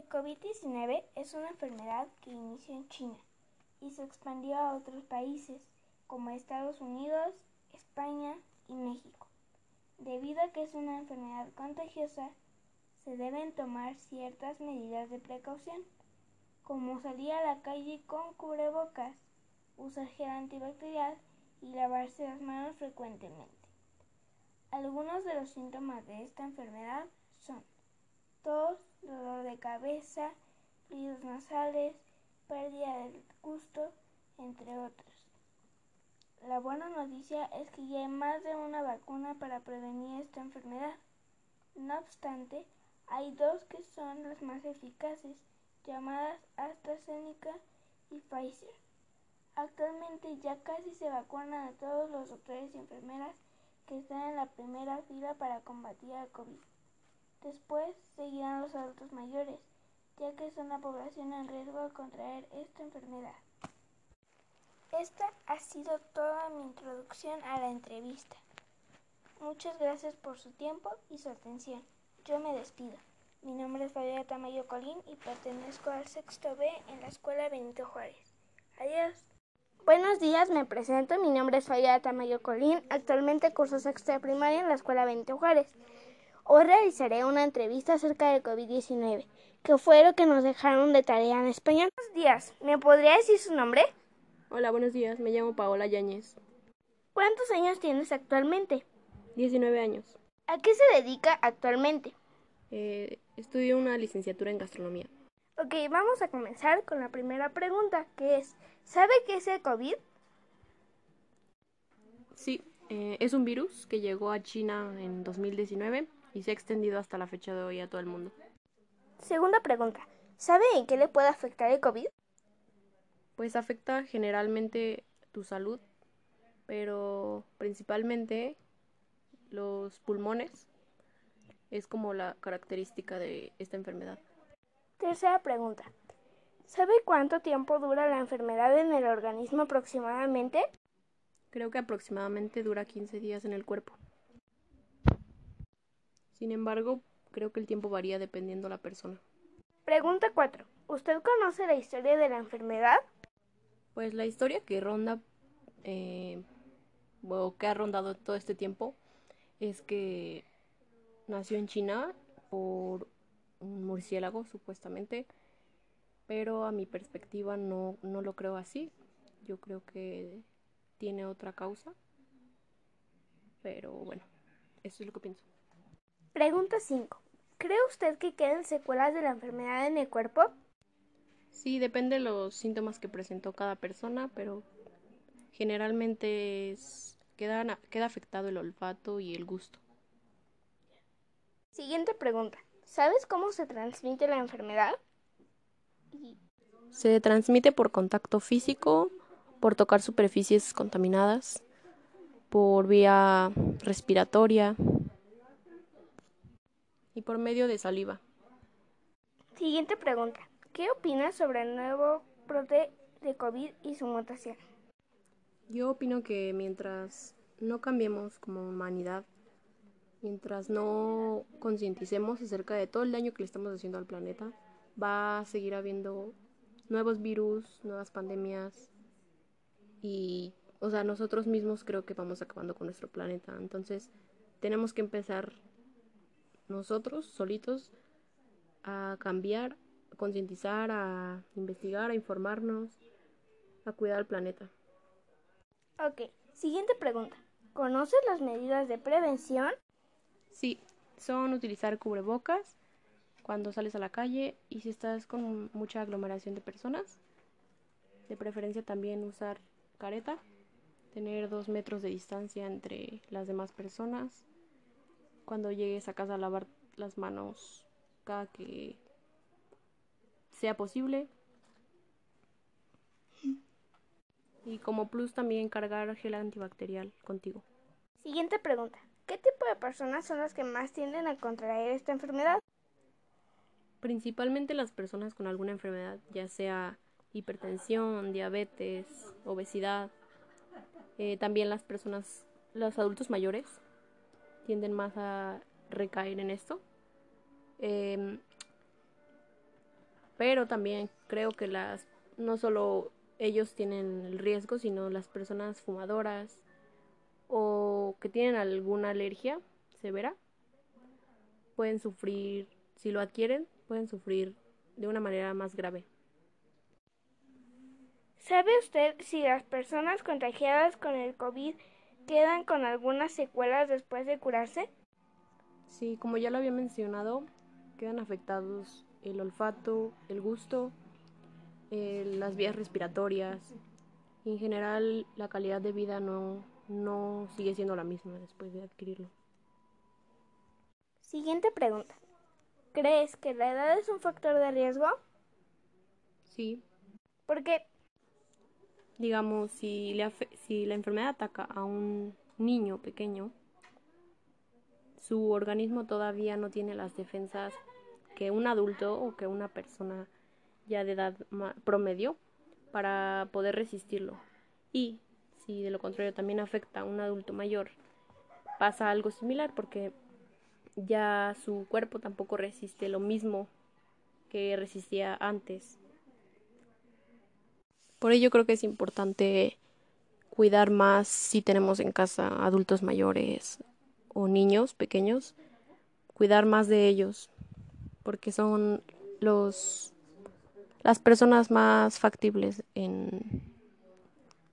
El COVID-19 es una enfermedad que inició en China y se expandió a otros países como Estados Unidos, España y México. Debido a que es una enfermedad contagiosa, se deben tomar ciertas medidas de precaución, como salir a la calle con cubrebocas, usar gel antibacterial y lavarse las manos frecuentemente. Algunos de los síntomas de esta enfermedad son tos, dolor de cabeza, fríos nasales, pérdida del gusto, entre otros. La buena noticia es que ya hay más de una vacuna para prevenir esta enfermedad. No obstante, hay dos que son las más eficaces, llamadas AstraZeneca y Pfizer. Actualmente ya casi se vacunan a todos los doctores y enfermeras que están en la primera fila para combatir al COVID. Después seguirán los adultos mayores, ya que son la población en riesgo de contraer esta enfermedad. Esta ha sido toda mi introducción a la entrevista. Muchas gracias por su tiempo y su atención. Yo me despido. Mi nombre es Fabiola Tamayo Colín y pertenezco al sexto B en la Escuela Benito Juárez. Adiós. Buenos días, me presento. Mi nombre es Fabiola Tamayo Colín. Actualmente curso sexto de primaria en la Escuela Benito Juárez. Hoy realizaré una entrevista acerca del COVID-19, que fue lo que nos dejaron de tarea en español. Buenos días, ¿me podría decir su nombre? Hola, buenos días, me llamo Paola Yáñez. ¿Cuántos años tienes actualmente? 19 años. ¿A qué se dedica actualmente? Eh, estudio una licenciatura en gastronomía. Ok, vamos a comenzar con la primera pregunta, que es, ¿sabe qué es el COVID? Sí, eh, es un virus que llegó a China en 2019 y se ha extendido hasta la fecha de hoy a todo el mundo. Segunda pregunta. ¿Sabe en qué le puede afectar el COVID? Pues afecta generalmente tu salud, pero principalmente los pulmones. Es como la característica de esta enfermedad. Tercera pregunta. ¿Sabe cuánto tiempo dura la enfermedad en el organismo aproximadamente? Creo que aproximadamente dura 15 días en el cuerpo. Sin embargo, creo que el tiempo varía dependiendo la persona. Pregunta 4. ¿Usted conoce la historia de la enfermedad? Pues la historia que ronda, eh, o que ha rondado todo este tiempo, es que nació en China por un murciélago, supuestamente, pero a mi perspectiva no, no lo creo así. Yo creo que tiene otra causa, pero bueno, eso es lo que pienso. Pregunta 5. ¿Cree usted que queden secuelas de la enfermedad en el cuerpo? Sí, depende de los síntomas que presentó cada persona, pero generalmente es, queda, queda afectado el olfato y el gusto. Siguiente pregunta. ¿Sabes cómo se transmite la enfermedad? Se transmite por contacto físico, por tocar superficies contaminadas, por vía respiratoria, y por medio de saliva. Siguiente pregunta. ¿Qué opinas sobre el nuevo brote de COVID y su mutación? Yo opino que mientras no cambiemos como humanidad, mientras no concienticemos acerca de todo el daño que le estamos haciendo al planeta, va a seguir habiendo nuevos virus, nuevas pandemias y, o sea, nosotros mismos creo que vamos acabando con nuestro planeta. Entonces, tenemos que empezar nosotros solitos a cambiar, a concientizar, a investigar, a informarnos, a cuidar al planeta. Ok, siguiente pregunta. ¿Conoces las medidas de prevención? Sí, son utilizar cubrebocas cuando sales a la calle y si estás con mucha aglomeración de personas. De preferencia también usar careta, tener dos metros de distancia entre las demás personas cuando llegues a casa a lavar las manos cada que sea posible. Y como plus también cargar gel antibacterial contigo. Siguiente pregunta. ¿Qué tipo de personas son las que más tienden a contraer esta enfermedad? Principalmente las personas con alguna enfermedad, ya sea hipertensión, diabetes, obesidad. Eh, también las personas, los adultos mayores, tienden más a recaer en esto. Em, Pero también creo que las no solo ellos tienen el riesgo, sino las personas fumadoras o que tienen alguna alergia severa pueden sufrir, si lo adquieren, pueden sufrir de una manera más grave. ¿Sabe usted si las personas contagiadas con el COVID quedan con algunas secuelas después de curarse? Sí, como ya lo había mencionado, quedan afectados el olfato, el gusto, las vías respiratorias y en general la calidad de vida no, no sigue siendo la misma después de adquirirlo. Siguiente pregunta. ¿Crees que la edad es un factor de riesgo? Sí. ¿Por qué? Digamos, si, si la enfermedad ataca a un niño pequeño, su organismo todavía no tiene las defensas que un adulto o que una persona ya de edad promedio para poder resistirlo. Y si de lo contrario también afecta a un adulto mayor, pasa algo similar porque ya su cuerpo tampoco resiste lo mismo que resistía antes. Por ello creo que es importante cuidar más si tenemos en casa adultos mayores o niños pequeños, cuidar más de ellos, porque son los las personas más factibles en,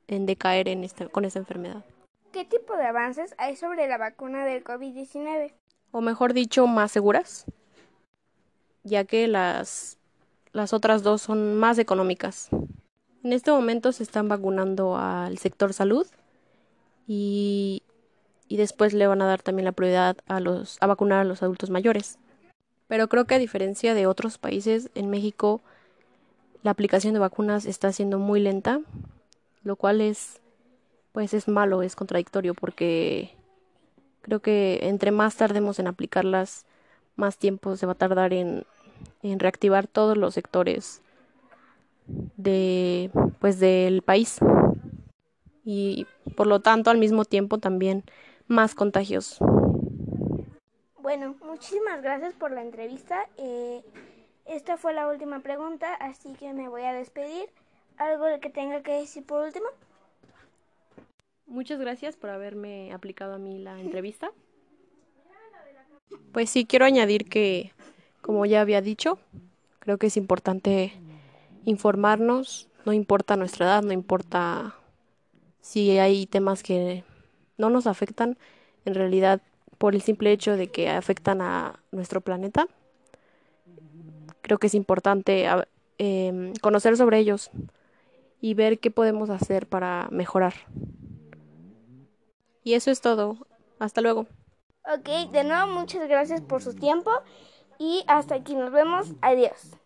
en decaer en esta, con esta enfermedad. ¿Qué tipo de avances hay sobre la vacuna del COVID-19? o mejor dicho, más seguras, ya que las, las otras dos son más económicas. En este momento se están vacunando al sector salud y, y después le van a dar también la prioridad a, los, a vacunar a los adultos mayores. Pero creo que a diferencia de otros países, en México la aplicación de vacunas está siendo muy lenta, lo cual es pues es malo, es contradictorio porque Creo que entre más tardemos en aplicarlas, más tiempo se va a tardar en, reactivar todos los sectores de pues del país y por lo tanto al mismo tiempo también más contagios. Bueno, muchísimas gracias por la entrevista. Eh, esta fue la última pregunta, así que me voy a despedir. ¿Algo que tenga que decir por último? Muchas gracias por haberme aplicado a mí la entrevista. Pues sí, quiero añadir que, como ya había dicho, creo que es importante informarnos, no importa nuestra edad, no importa si hay temas que no nos afectan, en realidad por el simple hecho de que afectan a nuestro planeta. Creo que es importante em, conocer sobre ellos y ver qué podemos hacer para mejorar. Y eso es todo. Hasta luego. Ok, de nuevo muchas gracias por su tiempo y hasta aquí nos vemos. Adiós.